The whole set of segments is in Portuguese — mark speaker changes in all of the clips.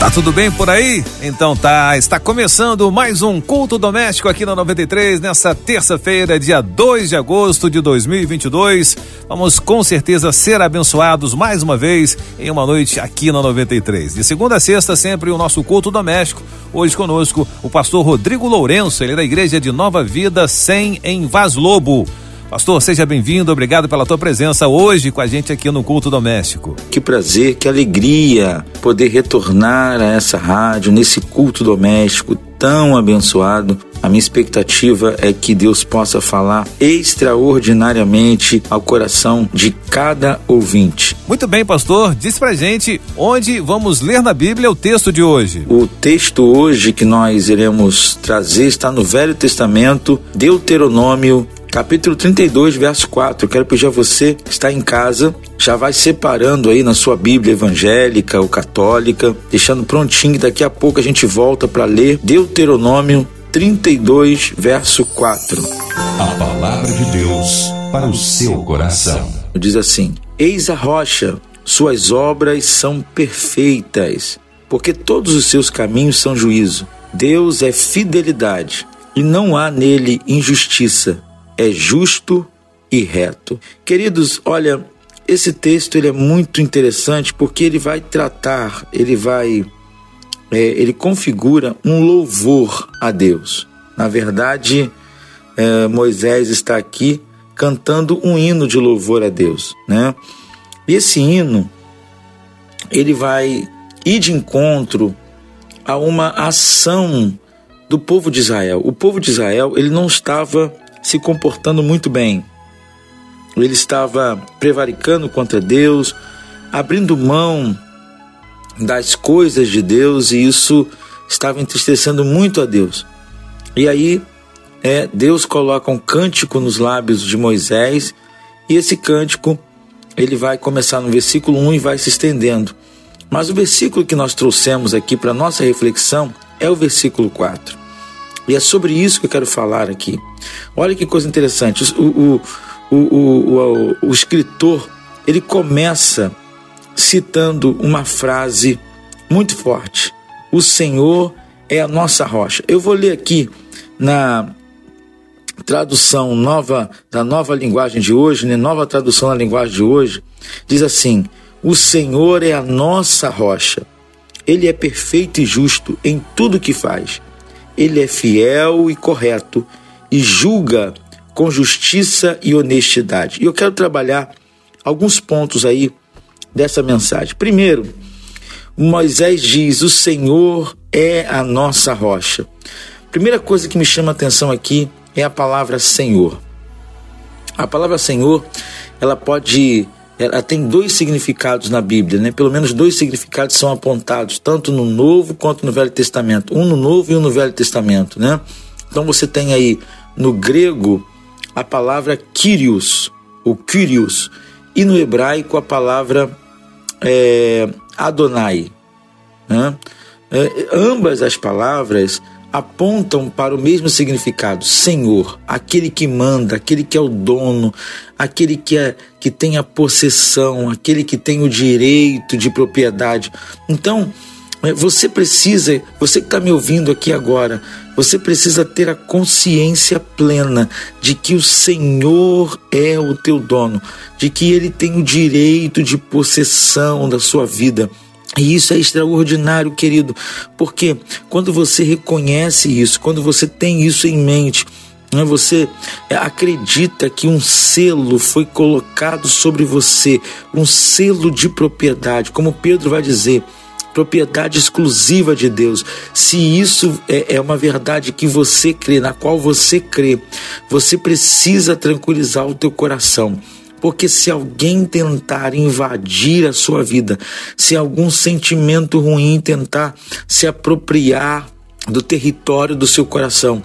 Speaker 1: Tá tudo bem por aí? Então tá, está começando mais um culto doméstico aqui na 93 nessa terça-feira, dia 2 de agosto de 2022. Vamos com certeza ser abençoados mais uma vez em uma noite aqui na 93. De segunda a sexta, sempre o nosso culto doméstico. Hoje conosco o pastor Rodrigo Lourenço, ele é da igreja de Nova Vida 100 em Vaz Lobo. Pastor, seja bem-vindo, obrigado pela tua presença hoje com a gente aqui no Culto Doméstico.
Speaker 2: Que prazer, que alegria poder retornar a essa rádio, nesse culto doméstico tão abençoado. A minha expectativa é que Deus possa falar extraordinariamente ao coração de cada ouvinte.
Speaker 1: Muito bem, pastor. Diz pra gente onde vamos ler na Bíblia o texto de hoje.
Speaker 2: O texto hoje que nós iremos trazer está no Velho Testamento, Deuteronômio capítulo 32, verso 4. Eu quero pedir a você que está em casa, já vai separando aí na sua Bíblia evangélica ou católica, deixando prontinho daqui a pouco a gente volta para ler Deuteronômio 32, verso 4.
Speaker 3: A palavra de Deus para o seu coração.
Speaker 2: Diz assim: Eis a rocha, suas obras são perfeitas, porque todos os seus caminhos são juízo. Deus é fidelidade e não há nele injustiça é justo e reto. Queridos, olha, esse texto ele é muito interessante porque ele vai tratar, ele vai, é, ele configura um louvor a Deus. Na verdade, é, Moisés está aqui cantando um hino de louvor a Deus, né? E esse hino ele vai ir de encontro a uma ação do povo de Israel. O povo de Israel ele não estava se comportando muito bem. Ele estava prevaricando contra Deus, abrindo mão das coisas de Deus e isso estava entristecendo muito a Deus. E aí, é, Deus coloca um cântico nos lábios de Moisés e esse cântico ele vai começar no versículo 1 e vai se estendendo. Mas o versículo que nós trouxemos aqui para nossa reflexão é o versículo 4. E é sobre isso que eu quero falar aqui. Olha que coisa interessante. O, o, o, o, escritor ele começa citando uma frase muito forte: O Senhor é a nossa rocha. Eu vou ler aqui na tradução nova da nova linguagem de hoje, né? Nova tradução na linguagem de hoje, diz assim: O Senhor é a nossa rocha. Ele é perfeito e justo em tudo que faz ele é fiel e correto e julga com justiça e honestidade. E eu quero trabalhar alguns pontos aí dessa mensagem. Primeiro, Moisés diz: O Senhor é a nossa rocha. Primeira coisa que me chama a atenção aqui é a palavra Senhor. A palavra Senhor, ela pode ela tem dois significados na Bíblia, né? Pelo menos dois significados são apontados, tanto no Novo quanto no Velho Testamento. Um no Novo e um no Velho Testamento, né? Então você tem aí no grego a palavra Kyrios, o Kyrios, e no hebraico a palavra é, Adonai. Né? É, ambas as palavras apontam para o mesmo significado: Senhor, aquele que manda, aquele que é o dono, aquele que, é, que tem a possessão, aquele que tem o direito de propriedade. Então, é, você precisa, você que está me ouvindo aqui agora, você precisa ter a consciência plena de que o Senhor é o teu dono, de que Ele tem o direito de possessão da sua vida e isso é extraordinário, querido, porque quando você reconhece isso, quando você tem isso em mente, né, você é, acredita que um selo foi colocado sobre você, um selo de propriedade, como Pedro vai dizer, propriedade exclusiva de Deus. Se isso é, é uma verdade que você crê, na qual você crê, você precisa tranquilizar o teu coração porque se alguém tentar invadir a sua vida, se algum sentimento ruim tentar se apropriar do território do seu coração,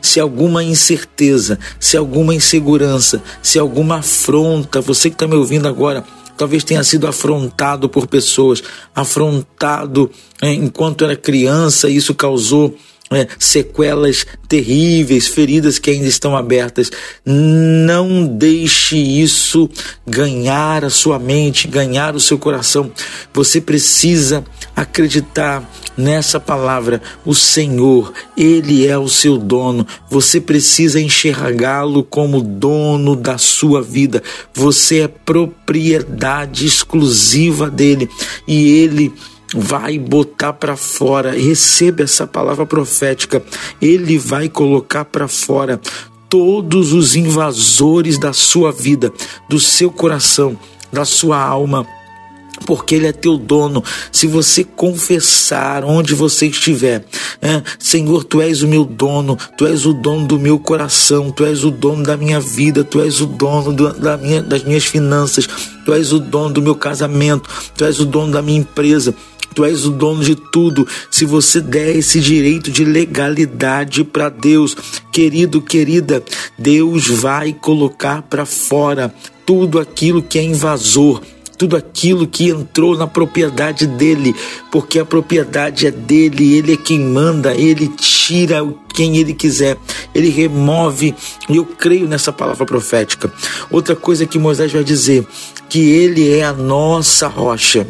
Speaker 2: se alguma incerteza, se alguma insegurança, se alguma afronta, você que está me ouvindo agora, talvez tenha sido afrontado por pessoas, afrontado é, enquanto era criança, isso causou é, sequelas terríveis, feridas que ainda estão abertas. Não deixe isso ganhar a sua mente, ganhar o seu coração. Você precisa acreditar nessa palavra. O Senhor, Ele é o seu dono. Você precisa enxergá-lo como dono da sua vida. Você é propriedade exclusiva dele e Ele vai botar para fora. Receba essa palavra profética. Ele vai colocar para fora todos os invasores da sua vida, do seu coração, da sua alma porque Ele é teu dono. Se você confessar onde você estiver, é, Senhor, Tu és o meu dono, Tu és o dono do meu coração, Tu és o dono da minha vida, Tu és o dono do, da minha, das minhas finanças, Tu és o dono do meu casamento, Tu és o dono da minha empresa. Tu és o dono de tudo. Se você der esse direito de legalidade para Deus, querido, querida, Deus vai colocar para fora tudo aquilo que é invasor, tudo aquilo que entrou na propriedade dele, porque a propriedade é dele, ele é quem manda, ele tira quem ele quiser, ele remove, e eu creio nessa palavra profética. Outra coisa que Moisés vai dizer, que ele é a nossa rocha.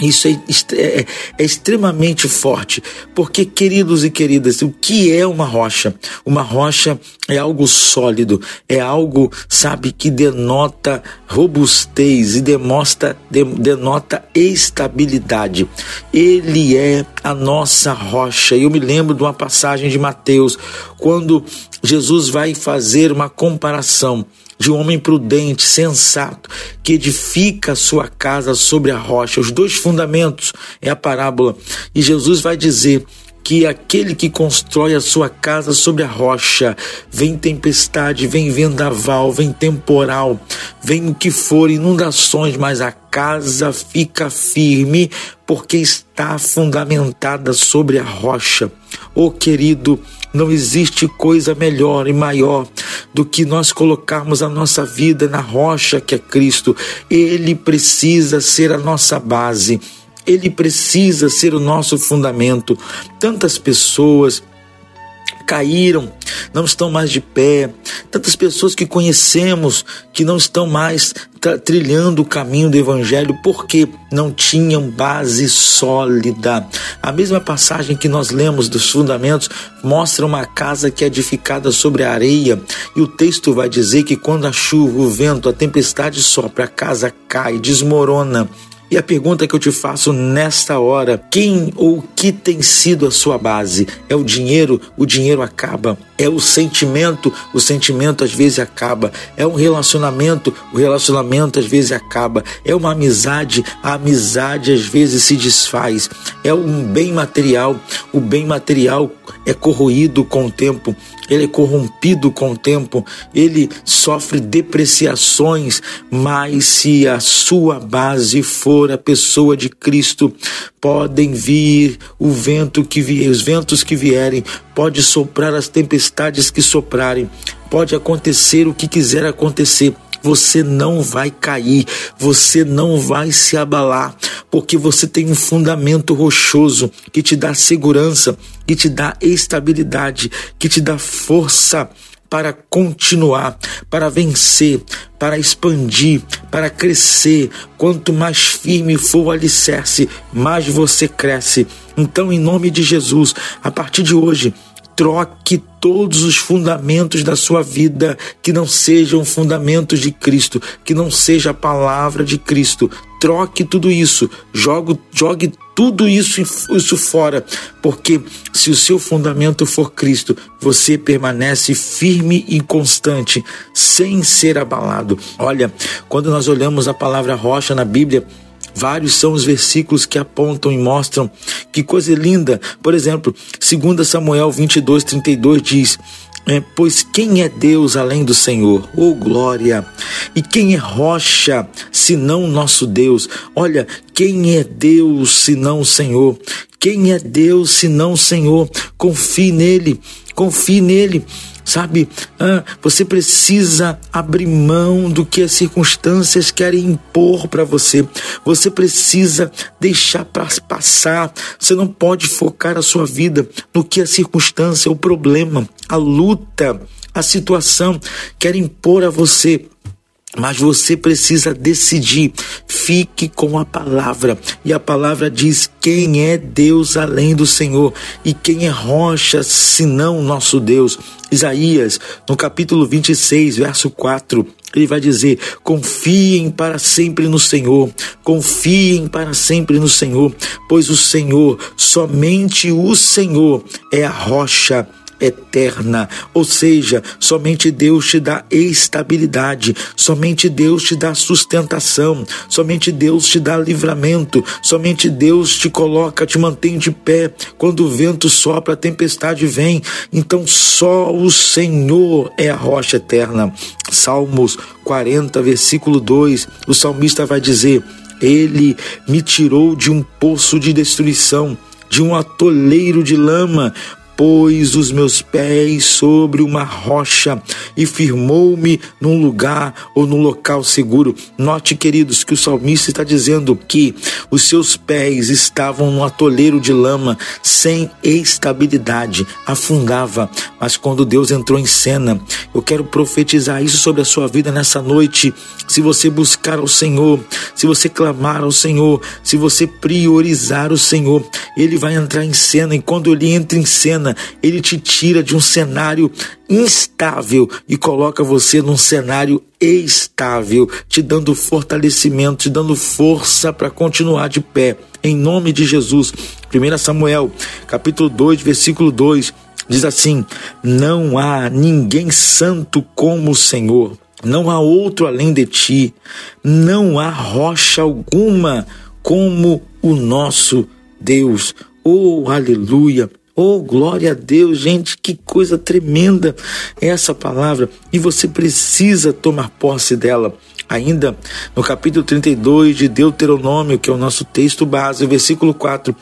Speaker 2: Isso é, é, é, extremamente forte, porque, queridos e queridas, o que é uma rocha? Uma rocha é algo sólido, é algo, sabe, que denota robustez e demonstra, de, denota estabilidade. Ele é a nossa rocha. Eu me lembro de uma passagem de Mateus, quando Jesus vai fazer uma comparação de um homem prudente, sensato, que edifica a sua casa sobre a rocha. Os dois fundamentos é a parábola. E Jesus vai dizer que aquele que constrói a sua casa sobre a rocha, vem tempestade, vem vendaval, vem temporal, vem o que for, inundações, mas a casa fica firme porque está fundamentada sobre a rocha. Oh querido, não existe coisa melhor e maior do que nós colocarmos a nossa vida na rocha que é Cristo. Ele precisa ser a nossa base. Ele precisa ser o nosso fundamento. Tantas pessoas caíram, não estão mais de pé. Tantas pessoas que conhecemos que não estão mais trilhando o caminho do Evangelho porque não tinham base sólida. A mesma passagem que nós lemos dos fundamentos mostra uma casa que é edificada sobre a areia e o texto vai dizer que quando a chuva, o vento, a tempestade sopra, a casa cai, desmorona. E a pergunta que eu te faço nesta hora: quem ou que tem sido a sua base? É o dinheiro? O dinheiro acaba. É o sentimento? O sentimento às vezes acaba. É um relacionamento? O relacionamento às vezes acaba. É uma amizade? A amizade às vezes se desfaz. É um bem material? O bem material é corroído com o tempo ele é corrompido com o tempo, ele sofre depreciações, mas se a sua base for a pessoa de Cristo, podem vir o vento que vier, os ventos que vierem, pode soprar as tempestades que soprarem, pode acontecer o que quiser acontecer você não vai cair, você não vai se abalar, porque você tem um fundamento rochoso que te dá segurança, que te dá estabilidade, que te dá força para continuar, para vencer, para expandir, para crescer. Quanto mais firme for o alicerce, mais você cresce. Então, em nome de Jesus, a partir de hoje, troque todos os fundamentos da sua vida que não sejam fundamentos de Cristo, que não seja a palavra de Cristo. Troque tudo isso, jogue, jogue tudo isso, isso fora, porque se o seu fundamento for Cristo, você permanece firme e constante, sem ser abalado. Olha, quando nós olhamos a palavra rocha na Bíblia, Vários são os versículos que apontam e mostram que coisa linda. Por exemplo, 2 Samuel 22, 32 diz: é, pois quem é Deus além do Senhor? Oh glória! E quem é rocha senão nosso Deus? Olha, quem é Deus senão o Senhor? Quem é Deus senão o Senhor? Confie nele. confie nele. Sabe, ah, você precisa abrir mão do que as circunstâncias querem impor para você. Você precisa deixar para passar. Você não pode focar a sua vida no que a circunstância, o problema, a luta, a situação quer impor a você. Mas você precisa decidir. Fique com a palavra. E a palavra diz: quem é Deus além do Senhor? E quem é rocha senão nosso Deus? Isaías, no capítulo 26, verso 4, ele vai dizer: confiem para sempre no Senhor, confiem para sempre no Senhor, pois o Senhor, somente o Senhor, é a rocha eterna, ou seja, somente Deus te dá estabilidade, somente Deus te dá sustentação, somente Deus te dá livramento, somente Deus te coloca, te mantém de pé quando o vento sopra, a tempestade vem. Então só o Senhor é a rocha eterna. Salmos 40, versículo 2, o salmista vai dizer: Ele me tirou de um poço de destruição de um atoleiro de lama, pôs os meus pés sobre uma rocha e firmou-me num lugar ou num local seguro. Note, queridos, que o salmista está dizendo que os seus pés estavam num atoleiro de lama, sem estabilidade, afundava. Mas quando Deus entrou em cena, eu quero profetizar isso sobre a sua vida nessa noite. Se você buscar ao Senhor, se você clamar ao Senhor, se você priorizar o Senhor, Ele vai entrar em cena e quando Ele entra em cena, ele te tira de um cenário instável e coloca você num cenário estável, te dando fortalecimento, te dando força para continuar de pé. Em nome de Jesus. 1 Samuel, capítulo 2, versículo 2, diz assim: Não há ninguém santo como o Senhor. Não há outro além de ti, não há rocha alguma como o nosso Deus. Oh, aleluia! Oh, glória a Deus, gente, que coisa tremenda é essa palavra e você precisa tomar posse dela. Ainda no capítulo 32 de Deuteronômio, que é o nosso texto base, o versículo 4,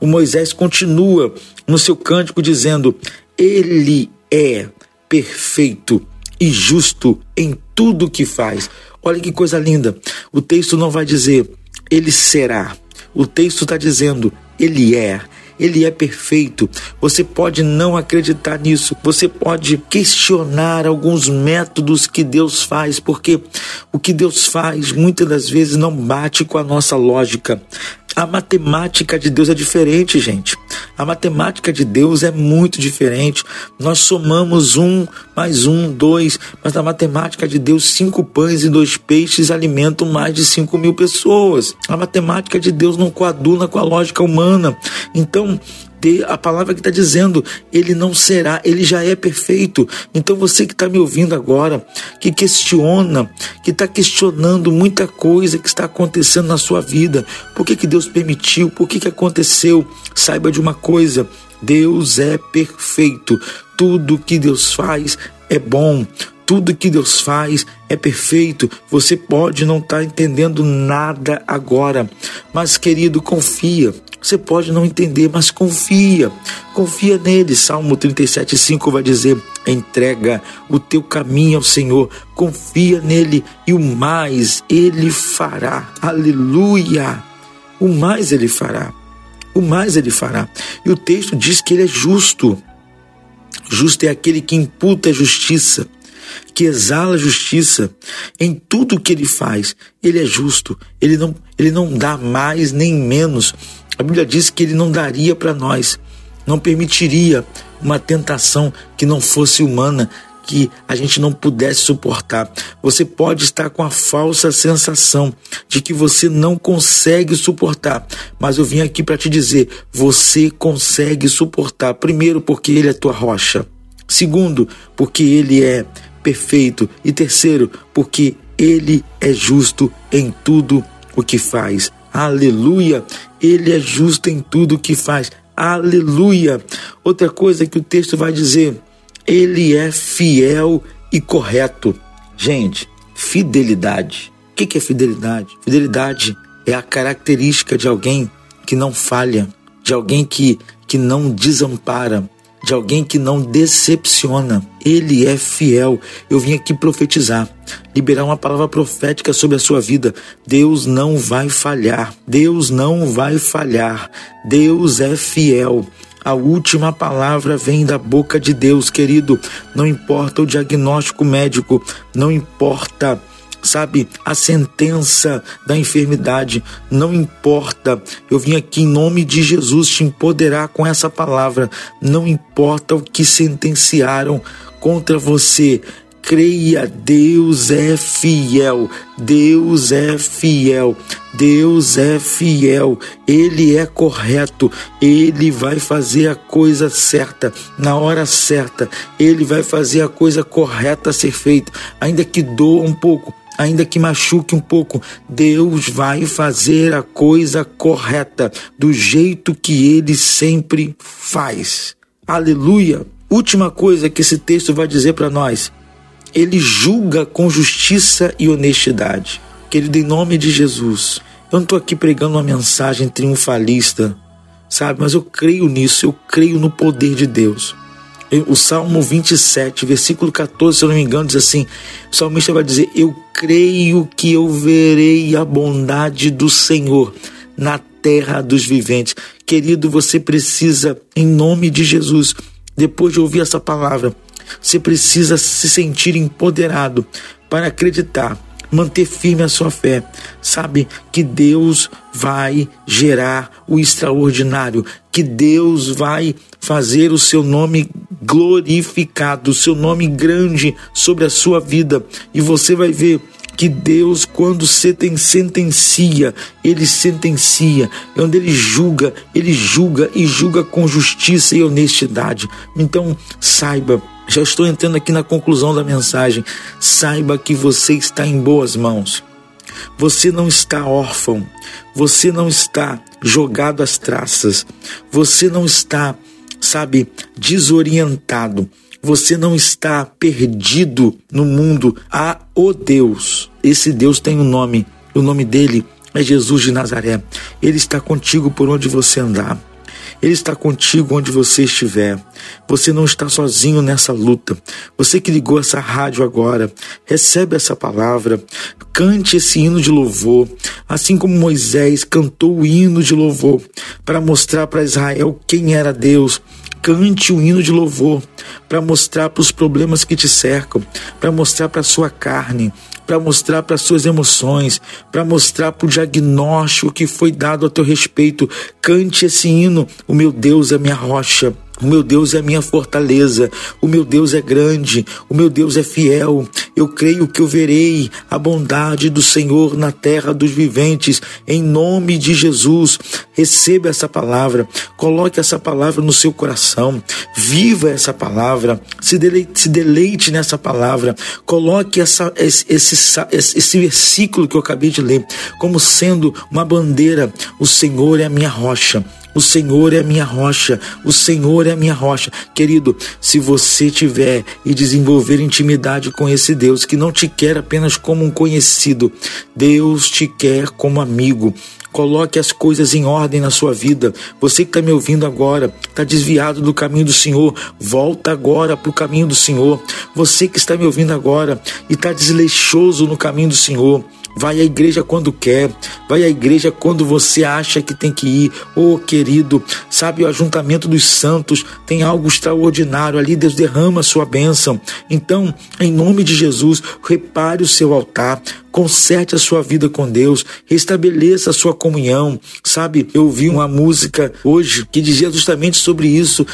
Speaker 2: o Moisés continua no seu cântico dizendo: Ele é perfeito e justo em tudo que faz. Olha que coisa linda. O texto não vai dizer ele será. O texto está dizendo ele é ele é perfeito. Você pode não acreditar nisso, você pode questionar alguns métodos que Deus faz, porque o que Deus faz muitas das vezes não bate com a nossa lógica. A matemática de Deus é diferente, gente. A matemática de Deus é muito diferente. Nós somamos um mais um, dois, mas na matemática de Deus, cinco pães e dois peixes alimentam mais de cinco mil pessoas. A matemática de Deus não coaduna com a lógica humana. Então, a palavra que está dizendo, ele não será, ele já é perfeito. Então você que está me ouvindo agora, que questiona, que está questionando muita coisa que está acontecendo na sua vida, por que, que Deus permitiu, por que, que aconteceu, saiba de uma coisa: Deus é perfeito. Tudo que Deus faz é bom. Tudo que Deus faz é perfeito. Você pode não estar tá entendendo nada agora, mas querido, confia. Você pode não entender, mas confia. Confia nele. Salmo 37:5 vai dizer: "Entrega o teu caminho ao Senhor, confia nele e o mais ele fará." Aleluia! O mais ele fará. O mais ele fará. E o texto diz que ele é justo. Justo é aquele que imputa a justiça que exala justiça em tudo que ele faz. Ele é justo, ele não, ele não dá mais nem menos. A Bíblia diz que ele não daria para nós, não permitiria uma tentação que não fosse humana, que a gente não pudesse suportar. Você pode estar com a falsa sensação de que você não consegue suportar, mas eu vim aqui para te dizer: você consegue suportar. Primeiro, porque Ele é tua rocha. Segundo, porque Ele é perfeito. E terceiro, porque ele é justo em tudo o que faz. Aleluia! Ele é justo em tudo o que faz. Aleluia! Outra coisa que o texto vai dizer, ele é fiel e correto. Gente, fidelidade. O que é fidelidade? Fidelidade é a característica de alguém que não falha, de alguém que, que não desampara, de alguém que não decepciona. Ele é fiel. Eu vim aqui profetizar, liberar uma palavra profética sobre a sua vida. Deus não vai falhar. Deus não vai falhar. Deus é fiel. A última palavra vem da boca de Deus, querido. Não importa o diagnóstico médico, não importa sabe, a sentença da enfermidade, não importa. Eu vim aqui em nome de Jesus te empoderar com essa palavra. Não importa o que sentenciaram contra você. Creia, Deus é fiel, Deus é fiel, Deus é fiel, Ele é correto, Ele vai fazer a coisa certa, na hora certa, Ele vai fazer a coisa correta a ser feita, ainda que doa um pouco, ainda que machuque um pouco, Deus vai fazer a coisa correta, do jeito que ele sempre faz. Aleluia! Última coisa que esse texto vai dizer para nós: ele julga com justiça e honestidade. Querido, em nome de Jesus, eu não estou aqui pregando uma mensagem triunfalista, sabe? Mas eu creio nisso, eu creio no poder de Deus. O Salmo 27, versículo 14, se eu não me engano, diz assim: o salmista vai dizer: Eu creio que eu verei a bondade do Senhor na terra dos viventes. Querido, você precisa, em nome de Jesus, depois de ouvir essa palavra, você precisa se sentir empoderado para acreditar manter firme a sua fé. Sabe que Deus vai gerar o extraordinário, que Deus vai fazer o seu nome glorificado, o seu nome grande sobre a sua vida, e você vai ver que Deus, quando sentencia, ele sentencia, onde ele julga, ele julga e julga com justiça e honestidade. Então, saiba já estou entrando aqui na conclusão da mensagem. Saiba que você está em boas mãos. Você não está órfão. Você não está jogado às traças. Você não está, sabe, desorientado. Você não está perdido no mundo. Há o Deus. Esse Deus tem um nome. O nome dele é Jesus de Nazaré. Ele está contigo por onde você andar. Ele está contigo onde você estiver. Você não está sozinho nessa luta. Você que ligou essa rádio agora, recebe essa palavra, cante esse hino de louvor, assim como Moisés cantou o hino de louvor para mostrar para Israel quem era Deus cante o hino de louvor para mostrar para os problemas que te cercam, para mostrar para a sua carne, para mostrar para suas emoções, para mostrar para o diagnóstico que foi dado a teu respeito. Cante esse hino: O meu Deus é minha rocha. O meu Deus é a minha fortaleza, o meu Deus é grande, o meu Deus é fiel. Eu creio que eu verei a bondade do Senhor na terra dos viventes, em nome de Jesus. Receba essa palavra, coloque essa palavra no seu coração, viva essa palavra, se deleite, se deleite nessa palavra, coloque essa, esse, esse, esse versículo que eu acabei de ler como sendo uma bandeira: o Senhor é a minha rocha. O Senhor é a minha rocha, o Senhor é a minha rocha. Querido, se você tiver e desenvolver intimidade com esse Deus que não te quer apenas como um conhecido, Deus te quer como amigo. Coloque as coisas em ordem na sua vida. Você que está me ouvindo agora, está desviado do caminho do Senhor, volta agora para o caminho do Senhor. Você que está me ouvindo agora e está desleixoso no caminho do Senhor, Vai à igreja quando quer, vai à igreja quando você acha que tem que ir. Oh, querido, sabe, o ajuntamento dos santos tem algo extraordinário ali, Deus derrama a sua bênção. Então, em nome de Jesus, repare o seu altar, conserte a sua vida com Deus, restabeleça a sua comunhão. Sabe, eu ouvi uma música hoje que dizia justamente sobre isso.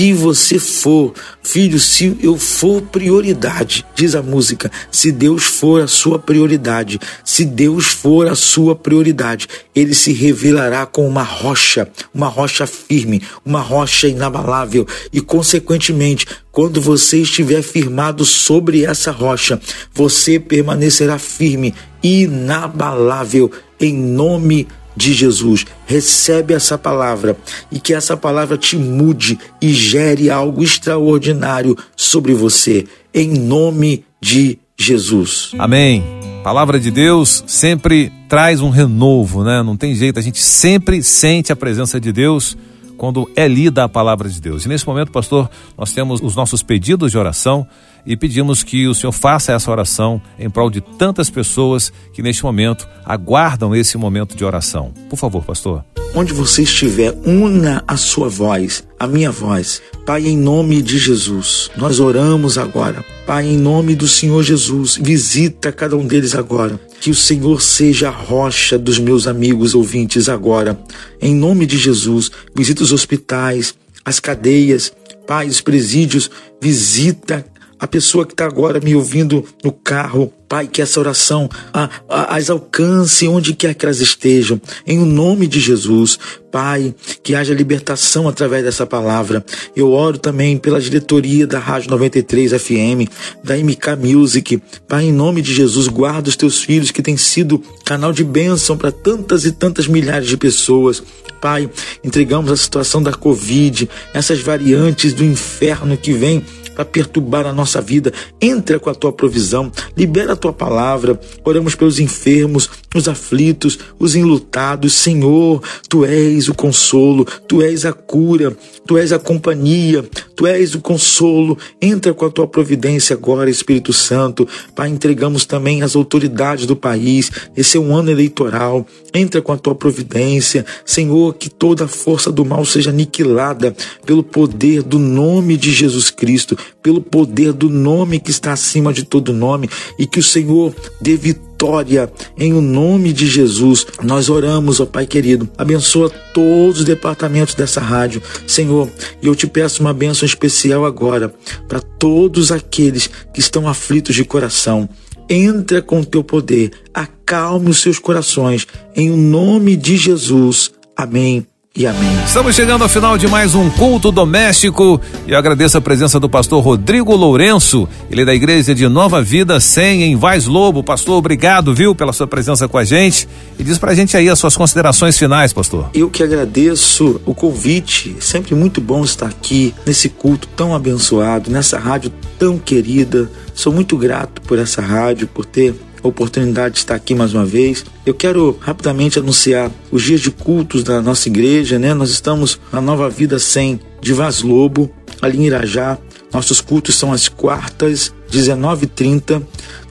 Speaker 2: Se você for, filho, se eu for prioridade, diz a música, se Deus for a sua prioridade, se Deus for a sua prioridade, ele se revelará com uma rocha, uma rocha firme, uma rocha inabalável. E, consequentemente, quando você estiver firmado sobre essa rocha, você permanecerá firme, inabalável, em nome de Jesus. Recebe essa palavra e que essa palavra te mude e gere algo extraordinário sobre você, em nome de Jesus.
Speaker 1: Amém. Palavra de Deus sempre traz um renovo, né? Não tem jeito, a gente sempre sente a presença de Deus quando é lida a palavra de Deus. E nesse momento, pastor, nós temos os nossos pedidos de oração e pedimos que o Senhor faça essa oração em prol de tantas pessoas que neste momento aguardam esse momento de oração. Por favor, pastor.
Speaker 2: Onde você estiver, una a sua voz, a minha voz. Pai, em nome de Jesus, nós oramos agora. Pai, em nome do Senhor Jesus, visita cada um deles agora. Que o Senhor seja a rocha dos meus amigos ouvintes agora. Em nome de Jesus, visita os hospitais, as cadeias, Pai, os presídios, visita a pessoa que está agora me ouvindo no carro, Pai, que essa oração a, a, as alcance onde quer que elas estejam, em o nome de Jesus. Pai, que haja libertação através dessa palavra. Eu oro também pela diretoria da Rádio 93 FM, da MK Music. Pai, em nome de Jesus, guarda os teus filhos que têm sido canal de bênção para tantas e tantas milhares de pessoas. Pai, entregamos a situação da Covid, essas variantes do inferno que vem para perturbar a nossa vida. Entra com a tua provisão, libera tua palavra. Oramos pelos enfermos, os aflitos, os enlutados. Senhor, tu és o consolo, tu és a cura, tu és a companhia, tu és o consolo. Entra com a tua providência agora, Espírito Santo. Pai, entregamos também as autoridades do país. Esse é um ano eleitoral. Entra com a tua providência. Senhor, que toda a força do mal seja aniquilada pelo poder do nome de Jesus Cristo pelo poder do nome que está acima de todo nome e que o Senhor dê vitória em o nome de Jesus. Nós oramos, ó Pai querido, abençoa todos os departamentos dessa rádio, Senhor, e eu te peço uma bênção especial agora para todos aqueles que estão aflitos de coração. Entra com o teu poder, acalme os seus corações, em o nome de Jesus. Amém e amém.
Speaker 1: Estamos chegando ao final de mais um culto doméstico e eu agradeço a presença do pastor Rodrigo Lourenço, ele é da igreja de Nova Vida 100 em Vaz Lobo. Pastor, obrigado, viu, pela sua presença com a gente e diz pra gente aí as suas considerações finais, pastor.
Speaker 2: Eu que agradeço o convite, sempre muito bom estar aqui nesse culto tão abençoado, nessa rádio tão querida. Sou muito grato por essa rádio, por ter oportunidade de estar aqui mais uma vez. Eu quero rapidamente anunciar os dias de cultos da nossa igreja, né? Nós estamos na Nova Vida 100 de Vaz Lobo, ali em Irajá. Nossos cultos são às quartas, 19h30.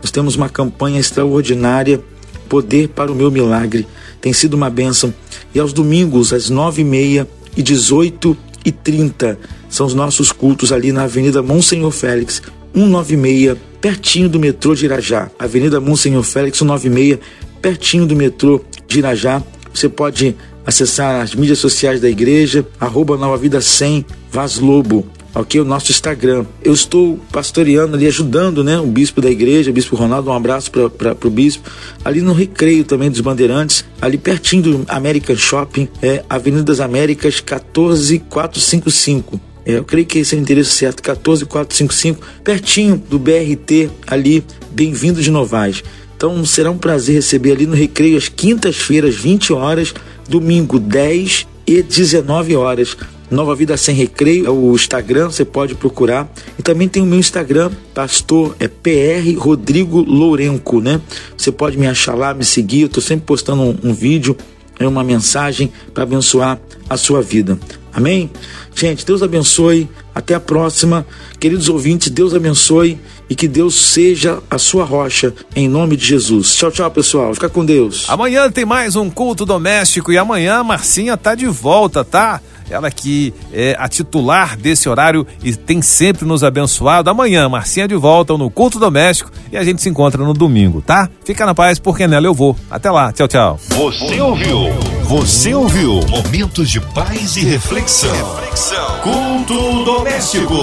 Speaker 2: Nós temos uma campanha extraordinária, Poder para o Meu Milagre. Tem sido uma bênção. E aos domingos, às 9h30 e 18h30, são os nossos cultos ali na Avenida Monsenhor Félix, 196, pertinho do metrô de Irajá. Avenida Monsenhor Félix 196, pertinho do metrô de Irajá. Você pode acessar as mídias sociais da igreja, arroba Nova Vida 100, Vaz Lobo, ok? O nosso Instagram. Eu estou pastoreando ali, ajudando né, o bispo da igreja, o bispo Ronaldo, um abraço para o bispo. Ali no Recreio também dos Bandeirantes, ali pertinho do American Shopping, é Avenida das Américas 14455. Eu creio que esse é o endereço certo, 14455, pertinho do BRT ali, bem-vindo de Novais. Então será um prazer receber ali no Recreio às quintas-feiras, 20 horas, domingo 10 e 19 horas. Nova Vida Sem Recreio é o Instagram, você pode procurar. E também tem o meu Instagram, pastor, é PR Rodrigo Lourenco, né? Você pode me achar lá, me seguir, eu tô sempre postando um, um vídeo, é uma mensagem para abençoar a sua vida. Amém? Gente, Deus abençoe. Até a próxima. Queridos ouvintes, Deus abençoe e que Deus seja a sua rocha, em nome de Jesus. Tchau, tchau, pessoal. Fica com Deus.
Speaker 1: Amanhã tem mais um culto doméstico e amanhã a Marcinha tá de volta, tá? Ela que é a titular desse horário e tem sempre nos abençoado. Amanhã, Marcinha de volta no culto doméstico e a gente se encontra no domingo, tá? Fica na paz, porque nela eu vou. Até lá. Tchau, tchau.
Speaker 3: Você ouviu? Você ouviu? Momentos de paz e reflexão. reflexão. Culto doméstico.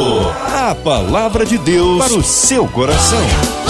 Speaker 3: A palavra de Deus para o seu coração.